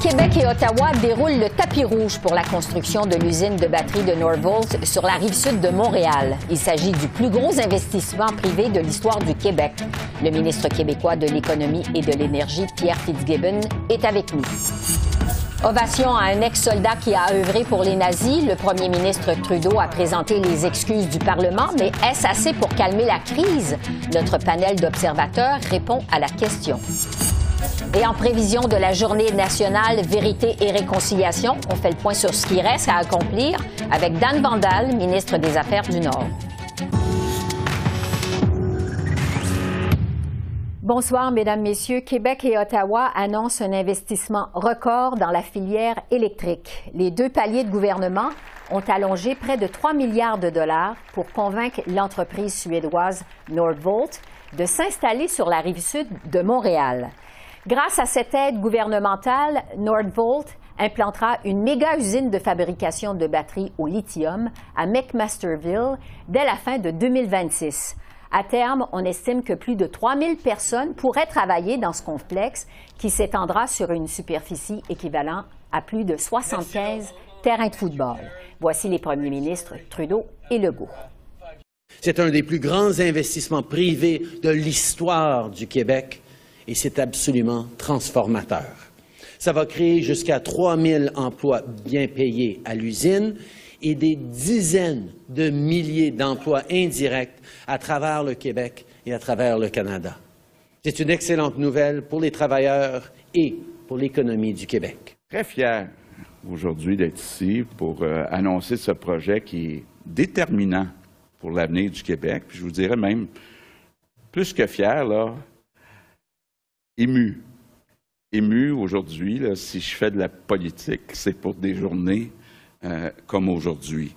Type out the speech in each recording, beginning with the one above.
Québec et Ottawa déroulent le tapis rouge pour la construction de l'usine de batterie de Northvolt sur la rive sud de Montréal. Il s'agit du plus gros investissement privé de l'histoire du Québec. Le ministre québécois de l'Économie et de l'Énergie, Pierre Fitzgibbon, est avec nous. Ovation à un ex-soldat qui a œuvré pour les nazis. Le premier ministre Trudeau a présenté les excuses du Parlement, mais est-ce assez pour calmer la crise? Notre panel d'observateurs répond à la question. Et en prévision de la journée nationale Vérité et Réconciliation, on fait le point sur ce qui reste à accomplir avec Dan Vandal, ministre des Affaires du Nord. Bonsoir, Mesdames, Messieurs. Québec et Ottawa annoncent un investissement record dans la filière électrique. Les deux paliers de gouvernement ont allongé près de 3 milliards de dollars pour convaincre l'entreprise suédoise Nordvolt de s'installer sur la rive sud de Montréal. Grâce à cette aide gouvernementale, Nordvolt implantera une méga usine de fabrication de batteries au lithium à McMasterville dès la fin de 2026. À terme, on estime que plus de 3000 personnes pourraient travailler dans ce complexe qui s'étendra sur une superficie équivalente à plus de 75 terrains de football. Voici les premiers ministres Trudeau et Legault. C'est un des plus grands investissements privés de l'histoire du Québec et c'est absolument transformateur. Ça va créer jusqu'à 3 000 emplois bien payés à l'usine et des dizaines de milliers d'emplois indirects à travers le Québec et à travers le Canada. C'est une excellente nouvelle pour les travailleurs et pour l'économie du Québec. Très fier aujourd'hui d'être ici pour euh, annoncer ce projet qui est déterminant pour l'avenir du Québec. Je vous dirais même, plus que fier, là, ému. Ému aujourd'hui, si je fais de la politique, c'est pour des journées euh, comme aujourd'hui.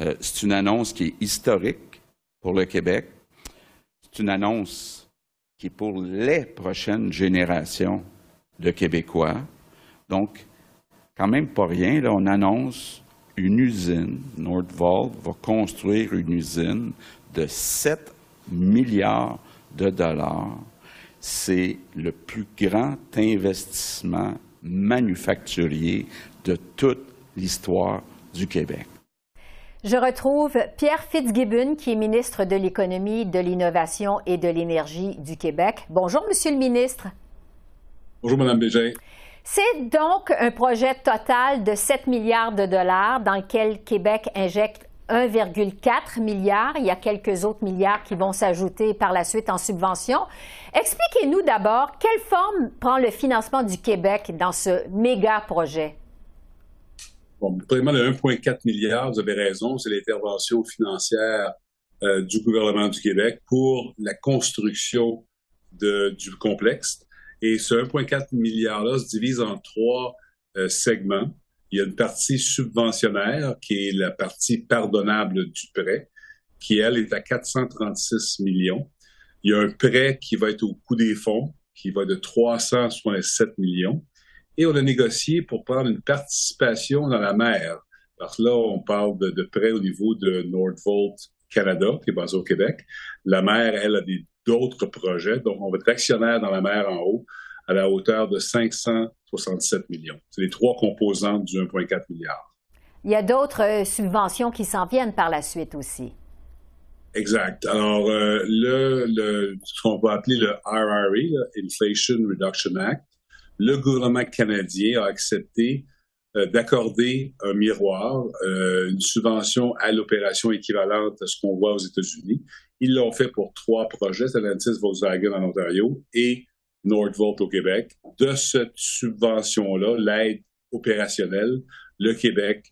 Euh, c'est une annonce qui est historique pour le Québec. C'est une annonce qui est pour les prochaines générations de Québécois. Donc, quand même pas rien, on annonce une usine. Nordvolt va construire une usine de 7 milliards de dollars c'est le plus grand investissement manufacturier de toute l'histoire du Québec. Je retrouve Pierre Fitzgibbon, qui est ministre de l'Économie, de l'Innovation et de l'Énergie du Québec. Bonjour, Monsieur le ministre. Bonjour, Mme Bégin. C'est donc un projet total de 7 milliards de dollars dans lequel Québec injecte 1,4 milliard. Il y a quelques autres milliards qui vont s'ajouter par la suite en subvention. Expliquez-nous d'abord quelle forme prend le financement du Québec dans ce méga projet. Bon, premièrement, le 1,4 milliard, vous avez raison, c'est l'intervention financière euh, du gouvernement du Québec pour la construction du complexe. Et ce 1,4 milliard-là se divise en trois euh, segments. Il y a une partie subventionnaire qui est la partie pardonnable du prêt, qui, elle, est à 436 millions. Il y a un prêt qui va être au coût des fonds, qui va de 367 millions. Et on a négocié pour prendre une participation dans la mer. Parce que là, on parle de, prêt au niveau de Nordvolt Canada, qui est basé au Québec. La mer, elle, a d'autres projets. Donc, on va être actionnaire dans la mer en haut à la hauteur de 567 millions. C'est les trois composantes du 1,4 milliard. Il y a d'autres euh, subventions qui s'en viennent par la suite aussi. Exact. Alors, euh, le, ce qu'on va appeler le RRA, Inflation Reduction Act, le gouvernement canadien a accepté euh, d'accorder un miroir, une subvention à l'opération équivalente à ce qu'on voit aux États-Unis. Ils l'ont fait pour trois projets, Stellantis Volkswagen en Ontario et Nordvolt au Québec. De cette subvention-là, l'aide opérationnelle, le Québec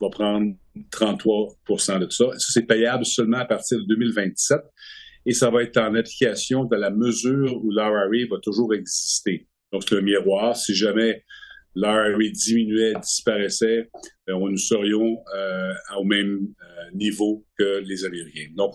va prendre 33% de ça. Ça, c'est payable seulement à partir de 2027 et ça va être en application dans la mesure où l'RRA va toujours exister. Donc, c'est un miroir. Si jamais l'IRA diminuait, disparaissait, ben, nous serions au même niveau que les Américains. Donc,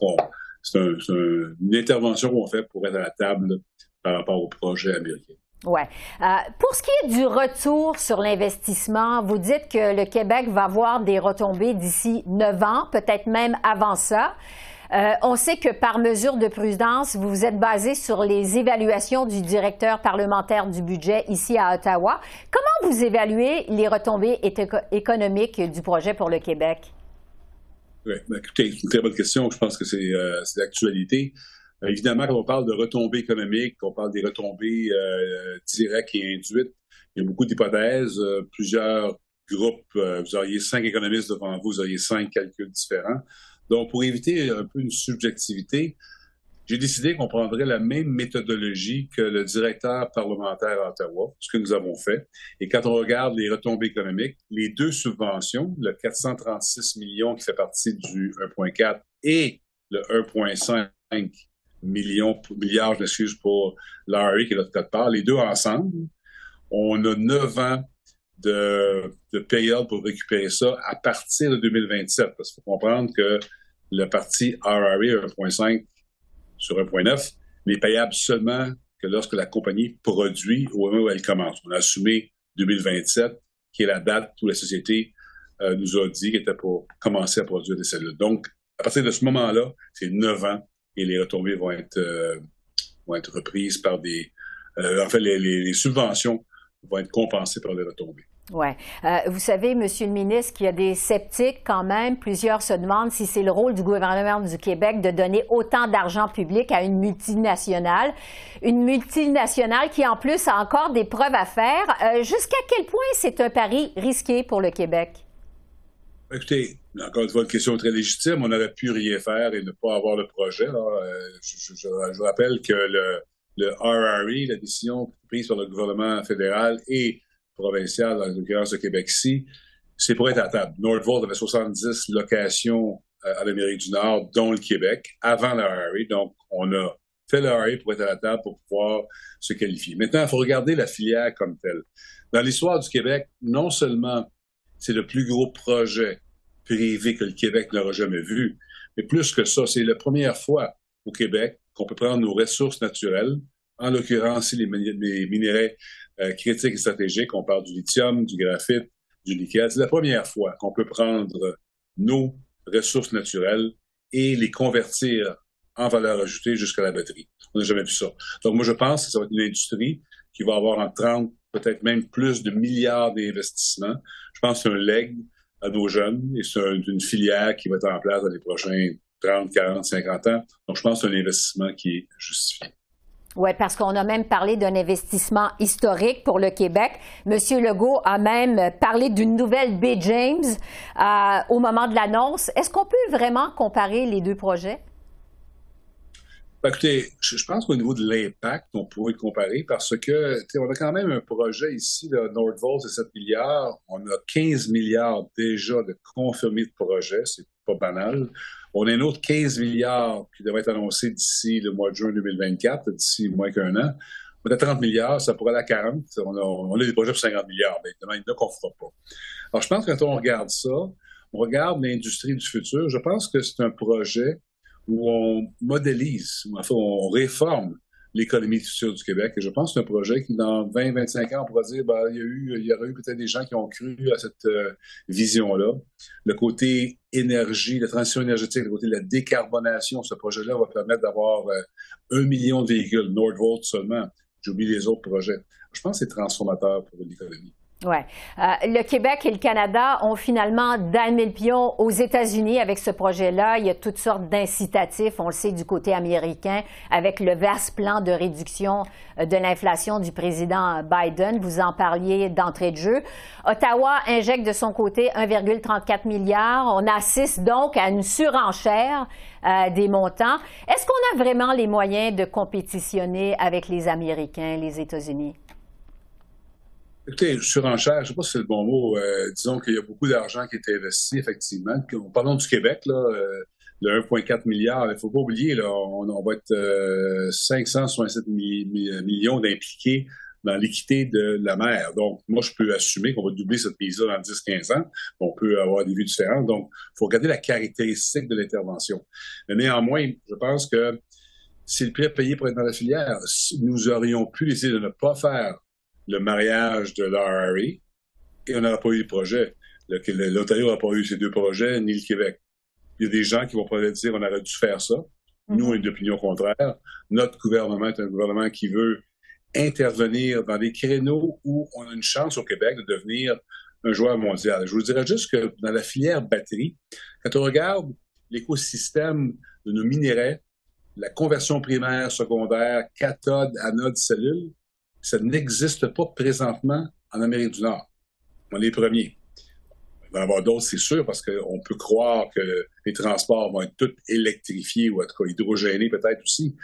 c'est une intervention qu'on fait pour être à la table par rapport au projet américain. Oui. Euh, pour ce qui est du retour sur l'investissement, vous dites que le Québec va avoir des retombées d'ici neuf ans, peut-être même avant ça. Euh, on sait que par mesure de prudence, vous vous êtes basé sur les évaluations du directeur parlementaire du budget ici à Ottawa. Comment vous évaluez les retombées économiques du projet pour le Québec? Oui, ben, écoutez, c'est une très bonne question. Je pense que c'est euh, l'actualité. Euh, évidemment, quand on parle de retombées économiques, on parle des retombées euh, directes et induites, il y a beaucoup d'hypothèses, euh, plusieurs groupes, vous auriez cinq économistes devant vous, vous auriez cinq calculs différents. Donc, pour éviter un peu une subjectivité, j'ai décidé qu'on prendrait la même méthodologie que le directeur parlementaire à Ottawa, ce que nous avons fait. Et quand on regarde les retombées économiques, les deux subventions, le 436 millions qui fait partie du 1.4 et le 1.5 milliards, je m'excuse pour Larry qui est de part, les deux ensemble, on a neuf ans de, période pour récupérer ça à partir de 2027. Parce qu'il faut comprendre que le parti RRA 1.5 sur 1.9 n'est payable seulement que lorsque la compagnie produit au moment où elle commence. On a assumé 2027, qui est la date où la société euh, nous a dit qu'elle était pour commencer à produire des cellules. Donc, à partir de ce moment-là, c'est neuf ans et les retombées vont être, euh, vont être reprises par des... Euh, en fait, les, les, subventions vont être compensées par les retombées. Oui. Euh, vous savez, Monsieur le ministre, qu'il y a des sceptiques quand même. Plusieurs se demandent si c'est le rôle du gouvernement du Québec de donner autant d'argent public à une multinationale. Une multinationale qui, en plus, a encore des preuves à faire. Jusqu'à quel point c'est un pari risqué pour le Québec? Écoutez, encore une fois, une question très légitime. On aurait pu rien faire et ne pas avoir le projet. Euh, je, je, rappelle que le, le RRE, la décision prise par le gouvernement fédéral et provincial, dans l'occurrence de Québec-ci, c'est pour être à table. Nordvolt avait 70 locations euh, à l'Amérique du Nord, dont le Québec, avant le RRE. Donc, on a fait le RRE pour être à la table pour pouvoir se qualifier. Maintenant, il faut regarder la filière comme telle. Dans l'histoire du Québec, non seulement c'est le plus gros projet privé que le Québec n'aura jamais vu. Mais plus que ça, c'est la première fois au Québec qu'on peut prendre nos ressources naturelles, en l'occurrence les, les minéraux euh, critiques et stratégiques, on parle du lithium, du graphite, du nickel. C'est la première fois qu'on peut prendre nos ressources naturelles et les convertir en valeur ajoutée jusqu'à la batterie. On n'a jamais vu ça. Donc moi, je pense que ça va être une industrie qui va avoir en 30, peut-être même plus de milliards d'investissements. Je pense que c'est un leg à nos jeunes et c'est une filière qui va être en place dans les prochains 30, 40, 50 ans. Donc, je pense que c'est un investissement qui est justifié. Oui, parce qu'on a même parlé d'un investissement historique pour le Québec. Monsieur Legault a même parlé d'une nouvelle Bay James euh, au moment de l'annonce. Est-ce qu'on peut vraiment comparer les deux projets? Ben, écoutez, je, pense qu'au niveau de l'impact, on pourrait comparer parce que on a quand même un projet ici, de Nordvolt, c'est 7 milliards. On a 15 milliards déjà de confirmés de projet, c'est pas banal. On a un autre 15 milliards qui devrait être annoncé d'ici le mois de juin 2024, d'ici moins qu'un an. On a 30 milliards, ça pourrait aller à 40. On a, des projets pour 50 milliards, mais il n'y en a qu'on ne fera pas. Alors, je pense que quand on regarde ça, on regarde l'industrie du futur, je pense que c'est un projet où on modélise, enfin, on réforme l'économie future du Québec. Et je pense que c'est un projet qui, dans 20-25 ans, on pourra dire, ben, il y a eu, il y aurait eu peut-être des gens qui ont cru à cette euh, vision-là. Le côté énergie, la transition énergétique, le côté de la décarbonation, ce projet-là va permettre d'avoir euh, un million de véhicules, Nordvolt seulement. J'oublie les autres projets. Je pense que c'est transformateur pour l'économie. Ouais. Euh, le Québec et le Canada ont finalement damé le pion aux États-Unis avec ce projet-là. Il y a toutes sortes d'incitatifs, on le sait, du côté américain, avec le vaste plan de réduction euh, de l'inflation du président Biden. Vous en parliez d'entrée de jeu. Ottawa injecte de son côté 1,34 milliard. On assiste donc à une surenchère euh, des montants. Est-ce qu'on a vraiment les moyens de compétitionner avec les Américains, les États-Unis? Écoutez, surenchère, je ne sais pas si c'est le bon mot. Euh, disons qu'il y a beaucoup d'argent qui est investi, effectivement. Parlons du Québec, là, euh, le 1,4 milliard. Il ne faut pas oublier, là, on, va être 567 euh, millions d'impliqués dans l'équité de la mer. Donc, moi, je peux assumer qu'on va doubler cette mise-là dans 10-15 ans. On peut avoir des vues différentes. Donc, il faut regarder la caractéristique de l'intervention. Mais néanmoins, je pense que si le prix à payer pour être dans la filière, nous aurions pu décider de ne pas faire le mariage de l'RRA et on n'aurait pas eu le projet. L'Ontario n'aurait pas eu ces deux projets, ni le Québec. Il y a des gens qui vont peut-être dire on aurait dû faire ça. Nous, on est d'opinion contraire. Notre gouvernement est un gouvernement qui veut intervenir dans des créneaux où on a une chance au Québec de devenir un joueur mondial. Je vous dirais juste que dans la filière batterie, quand on regarde l'écosystème de nos minéraux, la conversion primaire, secondaire, cathode, anode, cellule, ça n'existe pas présentement en Amérique du Nord. On est les premiers. Il va y en avoir d'autres, c'est sûr, parce qu'on peut croire que les transports vont être tous électrifiés ou en tout cas hydrogénés peut-être aussi.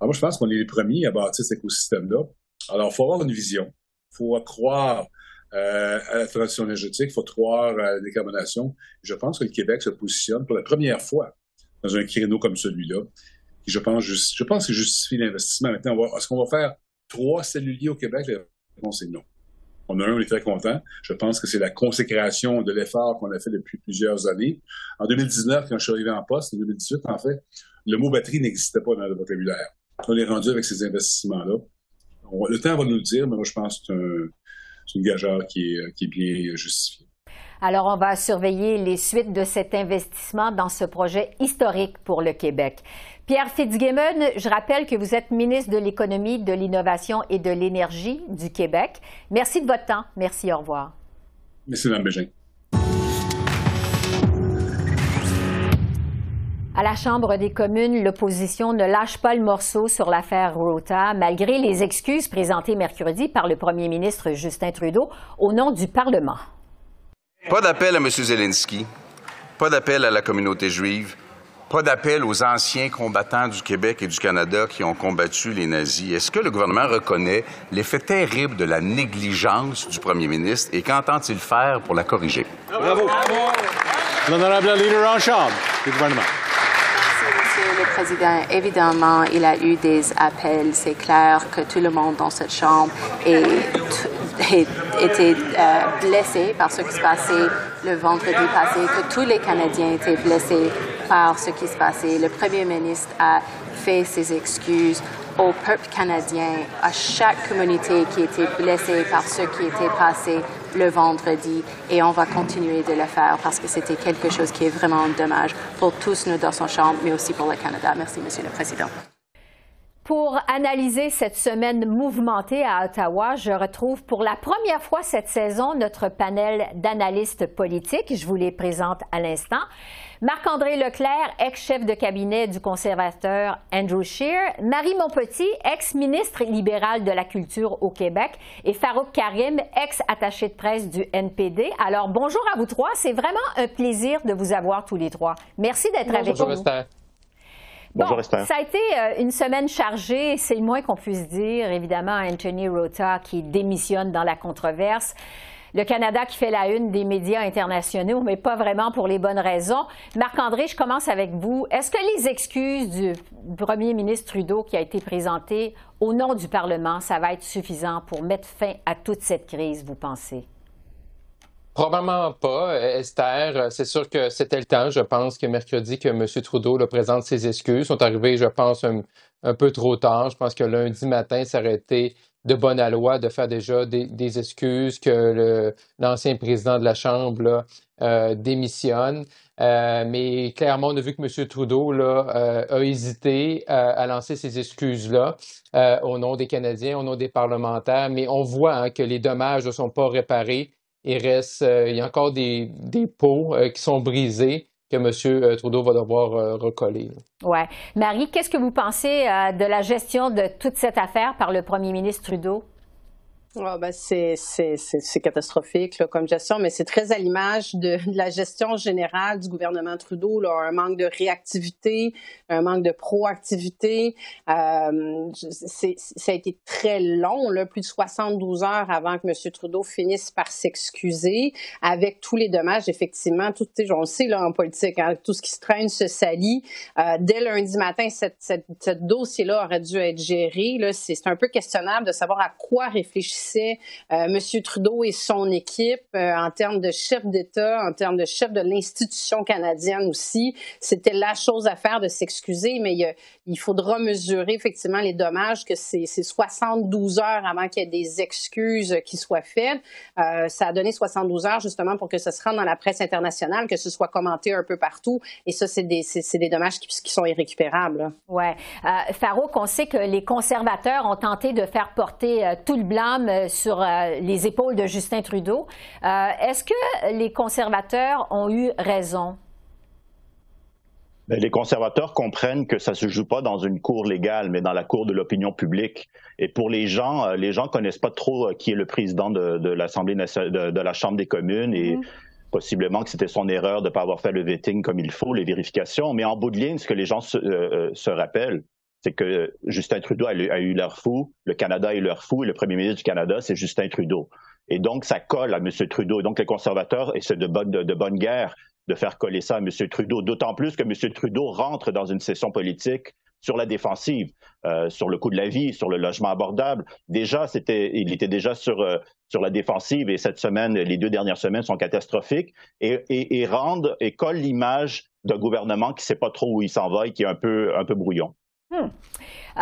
Alors moi, je pense qu'on est les premiers à bâtir cet écosystème-là. Alors, il faut avoir une vision. Il faut croire euh, à la transition énergétique, il faut croire à la décarbonation. Je pense que le Québec se positionne pour la première fois dans un créneau comme celui-là, je pense, je pense que justifie l'investissement. Maintenant, est-ce qu'on va faire trois celluliers au Québec? La réponse est non. On a un, on est très content. Je pense que c'est la consécration de l'effort qu'on a fait depuis plusieurs années. En 2019, quand je suis arrivé en poste, en 2018, en fait, le mot batterie n'existait pas dans le vocabulaire. On est rendu avec ces investissements-là. Le temps va nous le dire, mais moi, je pense que c'est une gageure qui est, qui est bien justifiée. Alors, on va surveiller les suites de cet investissement dans ce projet historique pour le Québec. Pierre Fitzgibbon, je rappelle que vous êtes ministre de l'Économie, de l'Innovation et de l'Énergie du Québec. Merci de votre temps. Merci, au revoir. Merci, Mme Bégin. À la Chambre des communes, l'opposition ne lâche pas le morceau sur l'affaire Rota, malgré les excuses présentées mercredi par le premier ministre Justin Trudeau au nom du Parlement. Pas d'appel à M. Zelensky, pas d'appel à la communauté juive, pas d'appel aux anciens combattants du Québec et du Canada qui ont combattu les nazis. Est-ce que le gouvernement reconnaît l'effet terrible de la négligence du premier ministre et qu'entend-il faire pour la corriger? Bravo. L'honorable leader en chambre du gouvernement. Merci, Monsieur le Président. Évidemment, il a eu des appels. C'est clair que tout le monde dans cette chambre est été euh, blessé par ce qui se passait le vendredi passé, que tous les Canadiens étaient blessés par ce qui se passait. Le Premier ministre a fait ses excuses au peuple canadien, à chaque communauté qui était blessée par ce qui était passé le vendredi et on va continuer de le faire parce que c'était quelque chose qui est vraiment dommage pour tous nous dans son chambre, mais aussi pour le Canada. Merci, Monsieur le Président. Pour analyser cette semaine mouvementée à Ottawa, je retrouve pour la première fois cette saison notre panel d'analystes politiques. Je vous les présente à l'instant. Marc-André Leclerc, ex-chef de cabinet du conservateur Andrew Scheer, Marie Montpetit, ex-ministre libérale de la Culture au Québec, et Farouk Karim, ex-attaché de presse du NPD. Alors, bonjour à vous trois. C'est vraiment un plaisir de vous avoir tous les trois. Merci d'être avec nous. Bonjour, ça a été euh, une semaine chargée, c'est le moins qu'on puisse dire. Évidemment, Anthony Rota qui démissionne dans la controverse. Le Canada qui fait la une des médias internationaux, mais pas vraiment pour les bonnes raisons. Marc-André, je commence avec vous. Est-ce que les excuses du premier ministre Trudeau qui a été présenté au nom du Parlement, ça va être suffisant pour mettre fin à toute cette crise, vous pensez? Probablement pas, Esther. C'est sûr que c'était le temps. Je pense que mercredi que M. Trudeau le présente ses excuses sont arrivées, je pense, un, peu trop tard. Je pense que lundi matin, ça aurait été de bonne loi de faire déjà des, excuses, que l'ancien président de la Chambre euh, démissionne. Euh, mais clairement, on a vu que M. Trudeau là, euh, a hésité à lancer ces excuses-là au nom des Canadiens, au nom des parlementaires. Mais on voit hein, que les dommages ne sont pas réparés il reste, euh, il y a encore des, des pots euh, qui sont brisés que M. Euh, Trudeau va devoir recoller. Oui. Marie, qu'est-ce que vous pensez de la gestion de toute cette affaire par le premier ministre Trudeau? Oh ben c'est catastrophique là, comme gestion, mais c'est très à l'image de, de, la gestion générale du gouvernement Trudeau. Là, un manque de réactivité, un manque de proactivité. Euh, ça a été très long, là, plus de 72 heures avant que M. Trudeau finisse par s'excuser, avec tous les dommages, effectivement. Tout, on le sait là, en politique, hein, tout ce qui se traîne se salit. Euh, dès lundi matin, cette, cette, ce dossier-là aurait dû être géré. C'est un peu questionnable de savoir à quoi réfléchir c'est euh, M. Trudeau et son équipe euh, en termes de chef d'État, en termes de chef de l'institution canadienne aussi. C'était la chose à faire de s'excuser, mais il, faudra mesurer effectivement les dommages que c'est 72 heures avant qu'il y ait des excuses qui soient faites. Euh, ça a donné 72 heures justement pour que ça se rende dans la presse internationale, que ce soit commenté un peu partout. Et ça, c'est des, dommages qui, qui, sont irrécupérables. Oui. Euh, Farouk, on sait que les conservateurs ont tenté de faire porter tout le blâme euh, sur euh, les épaules de Justin Trudeau. Euh, est-ce que les conservateurs ont eu raison? Ben, les conservateurs comprennent que ça se joue pas dans une cour légale, mais dans la cour de l'opinion publique. Et pour les gens, les gens connaissent pas trop qui est le président de, l'Assemblée nationale, de, la Chambre des communes et mm-hmm. possiblement que c'était son erreur de ne pas avoir fait le vetting comme il faut, les vérifications. Mais en bout de ligne, ce que les gens se rappellent, c'est que Justin Trudeau a, eu l'air fou, le Canada a eu l'air fou, et le premier ministre du Canada, c'est Justin Trudeau. Et donc, ça colle à M. Trudeau. Donc, les conservateurs, et c'est de bonne, de, bonne guerre de faire coller ça à M. Trudeau, d'autant plus que M. Trudeau rentre dans une session politique sur la défensive, euh, sur le coût de la vie, sur le logement abordable. Déjà, c'était, il était déjà sur, euh, sur la défensive et cette semaine, les deux dernières semaines sont catastrophiques et, et, et rendent et collent l'image d'un gouvernement qui ne sait pas trop où il s'en va et qui est un peu, un peu brouillon. Hmm. Euh,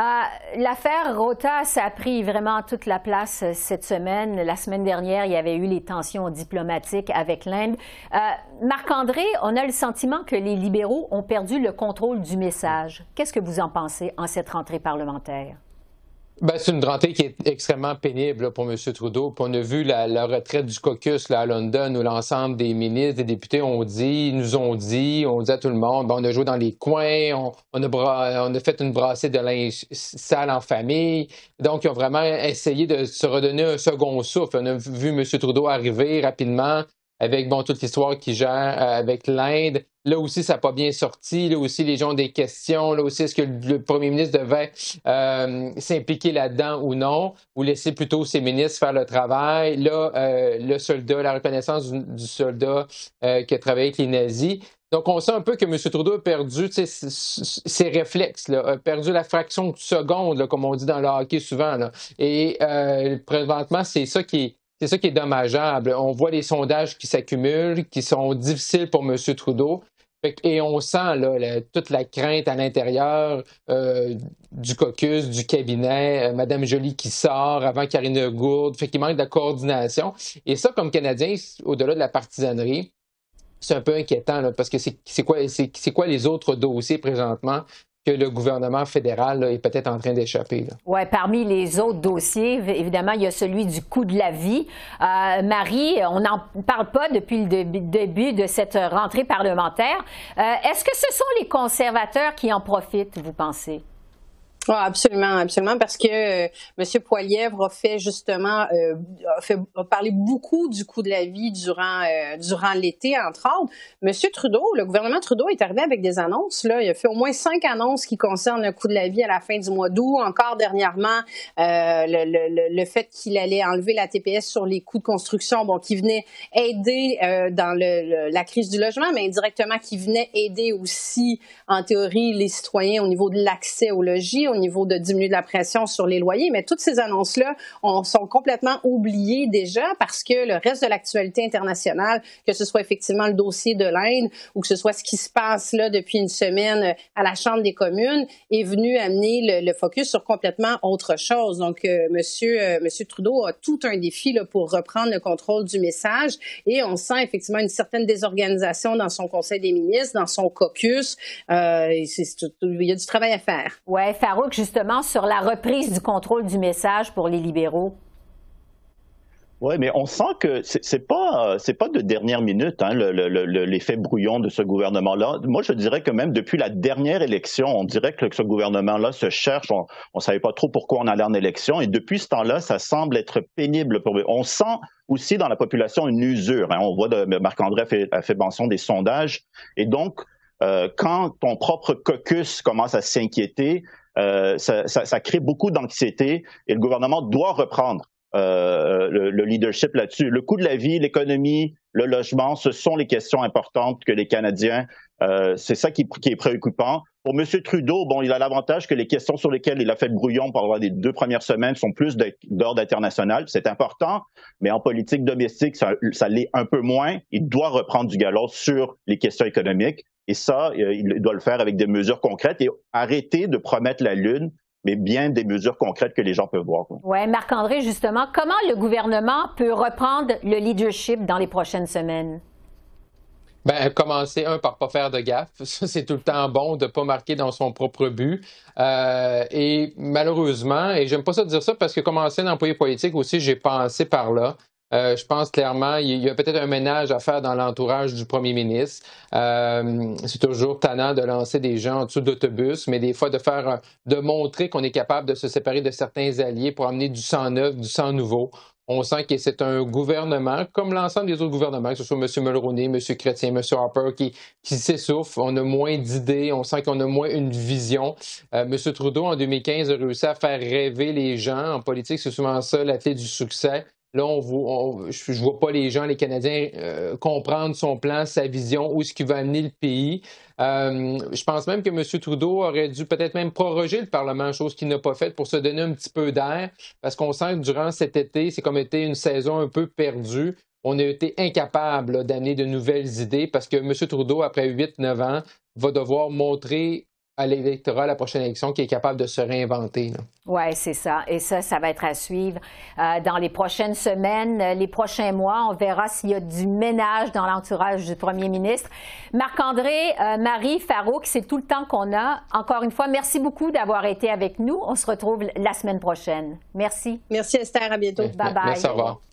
l'affaire Rota, ça a pris vraiment toute la place euh, cette semaine. La semaine dernière, il y avait eu les tensions diplomatiques avec l'Inde. Euh, Marc-André, on a le sentiment que les libéraux ont perdu le contrôle du message. Qu'est-ce que vous en pensez en cette rentrée parlementaire? Ben, c'est une rentrée qui est extrêmement pénible pour M. Trudeau. on a vu la, retraite du caucus là, à London où l'ensemble des ministres, des députés ont dit, nous ont dit, on dit à tout le monde, ben, on a joué dans les coins, on, on, a, on a fait une brassée de linge sale en famille. Donc, ils ont vraiment essayé de se redonner un second souffle. On a vu M. Trudeau arriver rapidement avec bon, toute l'histoire qui gère euh, avec l'Inde. Là aussi, ça n'a pas bien sorti. Là aussi, les gens ont des questions. Là aussi, est-ce que le premier ministre devait euh, s'impliquer là-dedans ou non, ou laisser plutôt ses ministres faire le travail? Là, euh, le soldat, la reconnaissance du, soldat qui a travaillé avec les nazis. Donc, on sent un peu que M. Trudeau a perdu ses, réflexes, là, a perdu la fraction de seconde, comme on dit dans le hockey souvent. Là. Et présentement, c'est ça qui est c'est ça qui est dommageable. On voit les sondages qui s'accumulent, qui sont difficiles pour M. Trudeau. Et on sent là, toute la crainte à l'intérieur euh, du caucus, du cabinet, euh, Mme Joly qui sort avant Karine Gourde, fait qu'il manque de coordination. Et ça, comme Canadien, au-delà de la partisanerie, c'est un peu inquiétant parce que c'est quoi, quoi les autres dossiers présentement? Que le gouvernement fédéral est peut-être en train d'échapper. Oui, parmi les autres dossiers, évidemment, il y a celui du coût de la vie. Euh, Marie, on n'en parle pas depuis le début de cette rentrée parlementaire. Euh, est-ce que ce sont les conservateurs qui en profitent, vous pensez? Ah, absolument, absolument, parce que euh, M. Poilièvre a fait justement, euh, a, parlé beaucoup du coût de la vie durant euh, durant l'été, entre autres. M. Trudeau, le gouvernement Trudeau est arrivé avec des annonces. Là, il a fait au moins cinq annonces qui concernent le coût de la vie à la fin du mois d'août. Encore dernièrement, le, le, le, fait qu'il allait enlever la TPS sur les coûts de construction, bon, qui venait aider dans le, la crise du logement, mais indirectement qui venait aider aussi, en théorie, les citoyens au niveau de l'accès au logis niveau de diminuer de la pression sur les loyers, mais toutes ces annonces-là sont complètement oubliées déjà parce que le reste de l'actualité internationale, que ce soit effectivement le dossier de l'Inde ou que ce soit ce qui se passe là depuis une semaine à la Chambre des communes, est venu amener le, focus sur complètement autre chose. Donc, euh, Monsieur, euh, Monsieur Trudeau a tout un défi pour reprendre le contrôle du message et on sent effectivement une certaine désorganisation dans son Conseil des ministres, dans son caucus. Euh, il y a du travail à faire. Ouais, justement, sur la reprise du contrôle du message pour les libéraux? Oui, mais on sent que c'est pas c'est pas de dernière minute hein, l'effet brouillon de ce gouvernement-là. Moi, je dirais que même depuis la dernière élection, on dirait que ce gouvernement-là se cherche. On, ne savait pas trop pourquoi on allait en élection, et depuis ce temps-là, ça semble être pénible. Pour... On sent aussi dans la population une usure. Hein. On voit Marc-André a fait, fait mention des sondages, et donc euh, quand ton propre caucus commence à s'inquiéter, ça, ça, crée beaucoup d'anxiété et le gouvernement doit reprendre euh, le, le, leadership là-dessus. Le coût de la vie, l'économie, le logement, ce sont les questions importantes que les Canadiens, euh, c'est ça qui, est préoccupant. Pour M. Trudeau, bon, il a l'avantage que les questions sur lesquelles il a fait brouillon pendant les deux premières semaines sont plus d'ordre international. C'est important, mais en politique domestique, ça l'est un peu moins. Il doit reprendre du galop sur les questions économiques. Et ça, euh, il doit le faire avec des mesures concrètes et arrêter de promettre la Lune mais bien des mesures concrètes que les gens peuvent voir. Oui, Marc-André, justement, comment le gouvernement peut reprendre le leadership dans les prochaines semaines? Ben, commencer, un, par pas faire de gaffe. c'est tout le temps bon de pas marquer dans son propre but. Euh, et malheureusement, et j'aime pas ça dire ça parce que commencer d'employé politique aussi, j'ai pensé par là. Euh, je pense clairement il y a peut-être un ménage à faire dans l'entourage du premier ministre. Euh, c'est toujours tannant de lancer des gens en dessous d'autobus, mais des fois de faire, de montrer qu'on est capable de se séparer de certains alliés pour amener du sang neuf, du sang nouveau. On sent que c'est un gouvernement, comme l'ensemble des autres gouvernements, que ce soit M. Mulroney, M. Chrétien, M. Harper, qui, qui s'essouffle. On a moins d'idées, on sent qu'on a moins une vision. Euh, M. Trudeau, en 2015, a réussi à faire rêver les gens. En politique, c'est souvent ça la clé du succès. Là, on, je ne vois pas les gens, les Canadiens, euh, comprendre son plan, sa vision, où est-ce qu'il va amener le pays. Euh, je pense même que M. Trudeau aurait dû peut-être même proroger le Parlement, chose qu'il n'a pas faite pour se donner un petit peu d'air, parce qu'on sent que durant cet été, c'est comme été une saison un peu perdue. On a été incapable d'amener de nouvelles idées parce que M. Trudeau, après 8-9 ans, va devoir montrer à l'électorat la prochaine élection qui est capable de se réinventer. Oui, c'est ça. Et ça, ça va être à suivre euh, dans les prochaines semaines, euh, les prochains mois. On verra s'il y a du ménage dans l'entourage du premier ministre. Marc-André, euh, Marie, Farouk, c'est tout le temps qu'on a. Encore une fois, merci beaucoup d'avoir été avec nous. On se retrouve la semaine prochaine. Merci. Merci Esther. À bientôt. Bye bye. Merci, au revoir.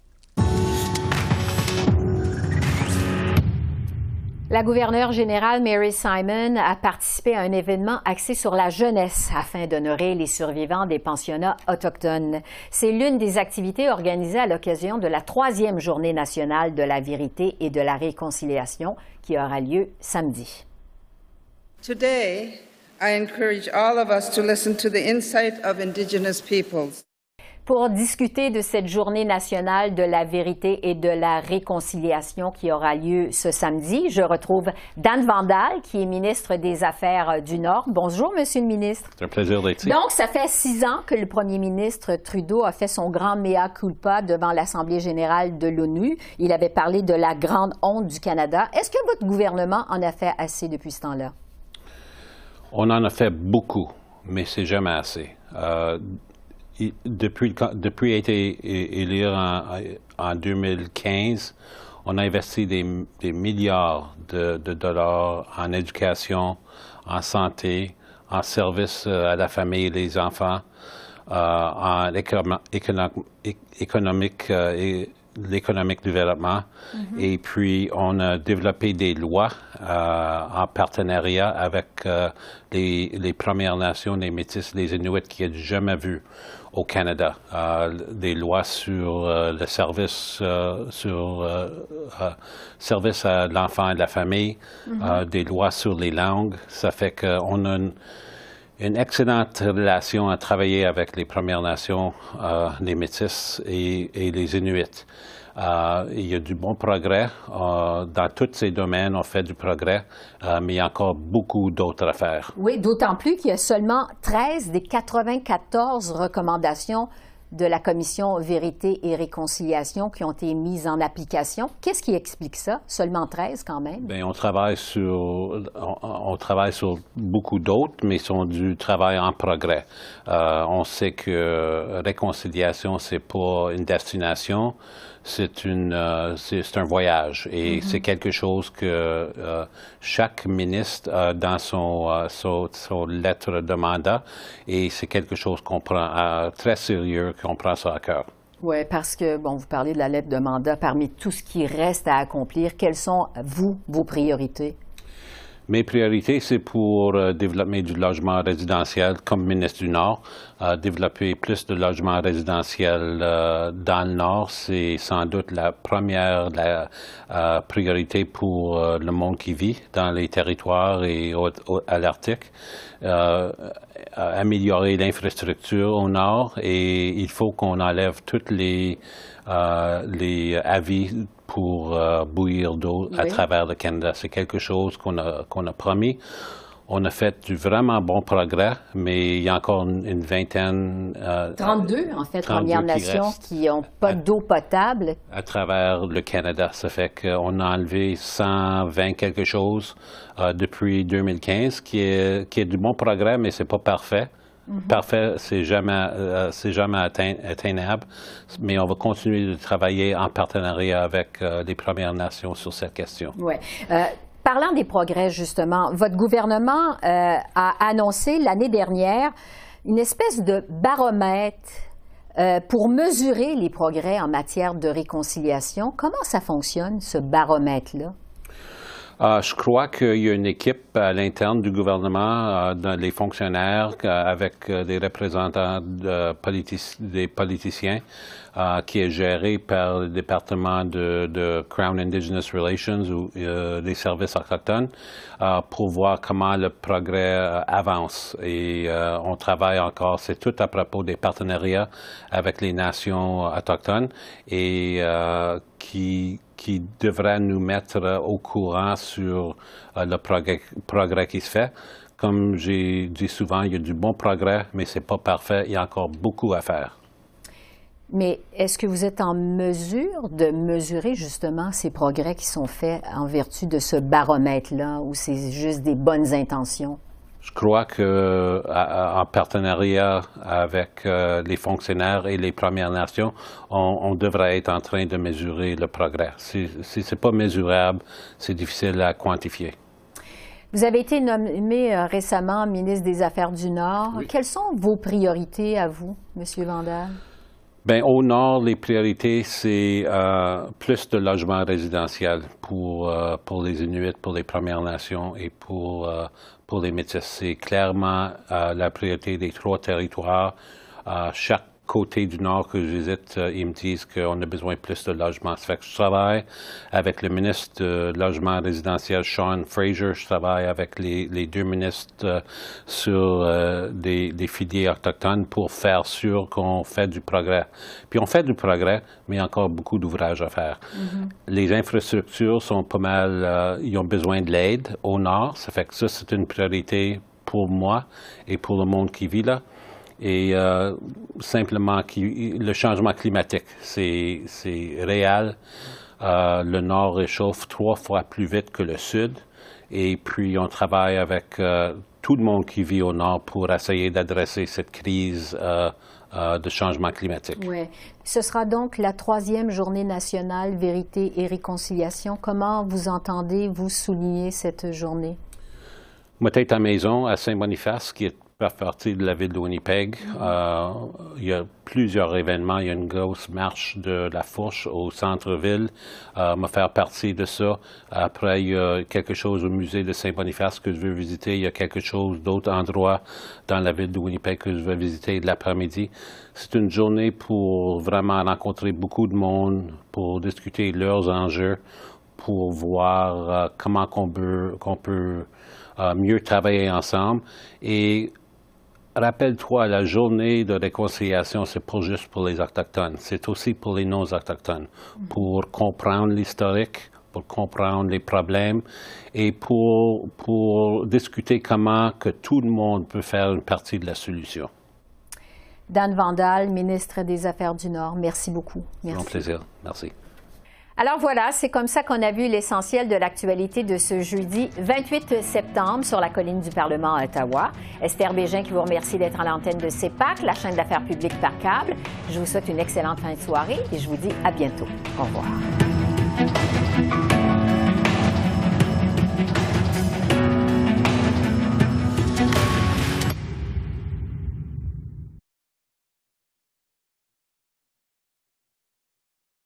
La gouverneure générale Mary Simon a participé à un événement axé sur la jeunesse afin d'honorer les survivants des pensionnats autochtones. C'est l'une des activités organisées à l'occasion de la troisième journée nationale de la vérité et de la réconciliation qui aura lieu samedi. Pour discuter de cette journée nationale de la vérité et de la réconciliation qui aura lieu ce samedi. Je retrouve Dan Vandal, qui est ministre des Affaires du Nord. Bonjour, Monsieur le ministre. C'est un plaisir d'être ici. Donc, ça fait six ans que le premier ministre Trudeau a fait son grand mea culpa devant l'Assemblée générale de l'ONU. Il avait parlé de la grande honte du Canada. Est-ce que votre gouvernement en a fait assez depuis ce temps-là? On en a fait beaucoup, mais c'est jamais assez. Euh, depuis, depuis été élu en, en 2015, on a investi des, milliards de, dollars en éducation, en santé, en services euh, à la famille et les enfants, euh, en économique euh, et l'économique développement. Mm-hmm. Et puis, on a développé des lois en partenariat avec les, les, Premières Nations, les Métis, les Inuits qui n'ont jamais vu au Canada, euh, des lois sur euh, le service euh, sur service à l'enfant et de la famille, mm-hmm. des lois sur les langues. Ça fait qu'on a une, excellente relation à travailler avec les Premières Nations, les Métis et, et les Inuits. Euh, il y a du bon progrès. Euh, dans tous ces domaines, on fait du progrès, euh, mais il y a encore beaucoup d'autres à faire. Oui, d'autant plus qu'il y a seulement 13 des 94 recommandations de la commission Vérité et Réconciliation qui ont été mises en application. Qu'est-ce qui explique ça? Seulement 13 quand même? Bien, on travaille sur, on, travaille sur beaucoup d'autres, mais sont du travail en progrès. on sait que réconciliation, c'est pas une destination, c'est une euh, c'est un voyage et mm-hmm. c'est quelque chose que euh, chaque ministre a dans son, euh, son, lettre de mandat et c'est quelque chose qu'on prend très sérieux, qu'on prend ça à cœur. Oui, parce que, bon, vous parlez de la lettre de mandat. Parmi tout ce qui reste à accomplir, quelles sont, vous, vos priorités? Mes priorités, c'est pour euh, développer du logement résidentiel comme ministre du Nord. Euh, développer plus de logements résidentiels euh, dans le Nord, c'est sans doute la première priorité pour le monde qui vit dans les territoires et à l'Arctique. améliorer l'infrastructure au Nord et il faut qu'on enlève toutes les les avis pour euh, bouillir d'eau à travers le Canada. C'est quelque chose qu'on a, qu'on a promis. On a fait du vraiment bon progrès, mais il y a encore une, vingtaine. 32, euh, en fait, Premières Nations qui n'ont pas d'eau potable. À travers le Canada. Ça fait qu'on a enlevé 120 quelque chose euh, depuis 2015, qui est, qui est du bon progrès, mais c'est pas parfait. Mhm. Parfait, c'est jamais, euh, jamais atteignable, mais on va continuer de travailler en partenariat avec euh, les Premières Nations sur cette question. Oui. Euh, parlant des progrès, justement, votre gouvernement a annoncé l'année dernière une espèce de baromètre pour mesurer les progrès en matière de réconciliation. Comment ça fonctionne, ce baromètre-là? Euh, je crois qu'il y a une équipe à l'interne du gouvernement, euh, les fonctionnaires, euh, avec des représentants des politiciens, qui est gérée par le département de, Crown Indigenous Relations ou des services autochtones, pour voir comment le progrès avance. Et on travaille encore, c'est tout à propos des partenariats avec les nations autochtones et qui qui devrait nous mettre au courant sur euh, le progrès, qui se fait. Comme j'ai dit souvent, il y a du bon progrès, mais ce n'est pas parfait. Il y a encore beaucoup à faire. Mais est-ce que vous êtes en mesure de mesurer justement ces progrès qui sont faits en vertu de ce baromètre-là, ou c'est juste des bonnes intentions? Je crois que en partenariat avec euh, les fonctionnaires et les Premières Nations, on, devrait être en train de mesurer le progrès. Si, si ce n'est pas mesurable, c'est difficile à quantifier. Vous avez été nommé euh, récemment ministre des Affaires du Nord. Quelles sont vos priorités à vous, M. Vandal? Bien, au nord, les priorités, c'est euh, plus de logements résidentiels pour, pour les Inuits, pour les Premières Nations et pour, pour les métis. C'est clairement euh, la priorité des trois territoires. Euh, chaque côté du Nord que je visite, euh, ils me disent qu'on a besoin plus de logements. Ça fait que je travaille avec le ministre de Logement résidentiel, Sean Fraser. Je travaille avec les, deux ministres euh, sur euh, des, des, filières autochtones pour faire sûr qu'on fait du progrès. Puis on fait du progrès, mais il y a encore beaucoup d'ouvrages à faire. Mm-hmm. Les infrastructures sont pas mal, ils ont besoin de l'aide au Nord. Ça fait que ça, c'est une priorité pour moi et pour le monde qui vit là et euh, simplement le changement climatique, c'est réel. Euh, le nord réchauffe trois fois plus vite que le sud et puis on travaille avec euh, tout le monde qui vit au nord pour essayer d'adresser cette crise de changement climatique. Oui. Ce sera donc la troisième journée nationale Vérité et Réconciliation. Comment vous entendez vous souligner cette journée? Moi, à maison à Saint-Boniface, qui est faire partie de la ville de Winnipeg. Euh, il y a plusieurs événements. Il y a une grosse marche de la fourche au centre-ville. Euh, me faire partie de ça. Après, il y a quelque chose au musée de Saint-Boniface que je veux visiter. Il y a quelque chose d'autres endroits dans la ville de Winnipeg que je veux visiter de l'après-midi. C'est une journée pour vraiment rencontrer beaucoup de monde, pour discuter leurs enjeux, pour voir euh, comment qu'on peut, qu'on peut euh, mieux travailler ensemble et Rappelle-toi, la journée de réconciliation, c'est pas juste pour les Autochtones, c'est aussi pour les non-Autochtones, pour comprendre l'historique, pour comprendre les problèmes et pour, pour discuter comment que tout le monde peut faire une partie de la solution. Dan Vandal, ministre des Affaires du Nord, merci beaucoup. Merci. Mon plaisir. Merci. Alors voilà, c'est comme ça qu'on a vu l'essentiel de l'actualité de ce jeudi 28 septembre sur la colline du Parlement à Ottawa. Esther Bégin qui vous remercie d'être à l'antenne de CEPAC, la chaîne d'affaires publiques par câble. Je vous souhaite une excellente fin de soirée et je vous dis à bientôt. Au revoir.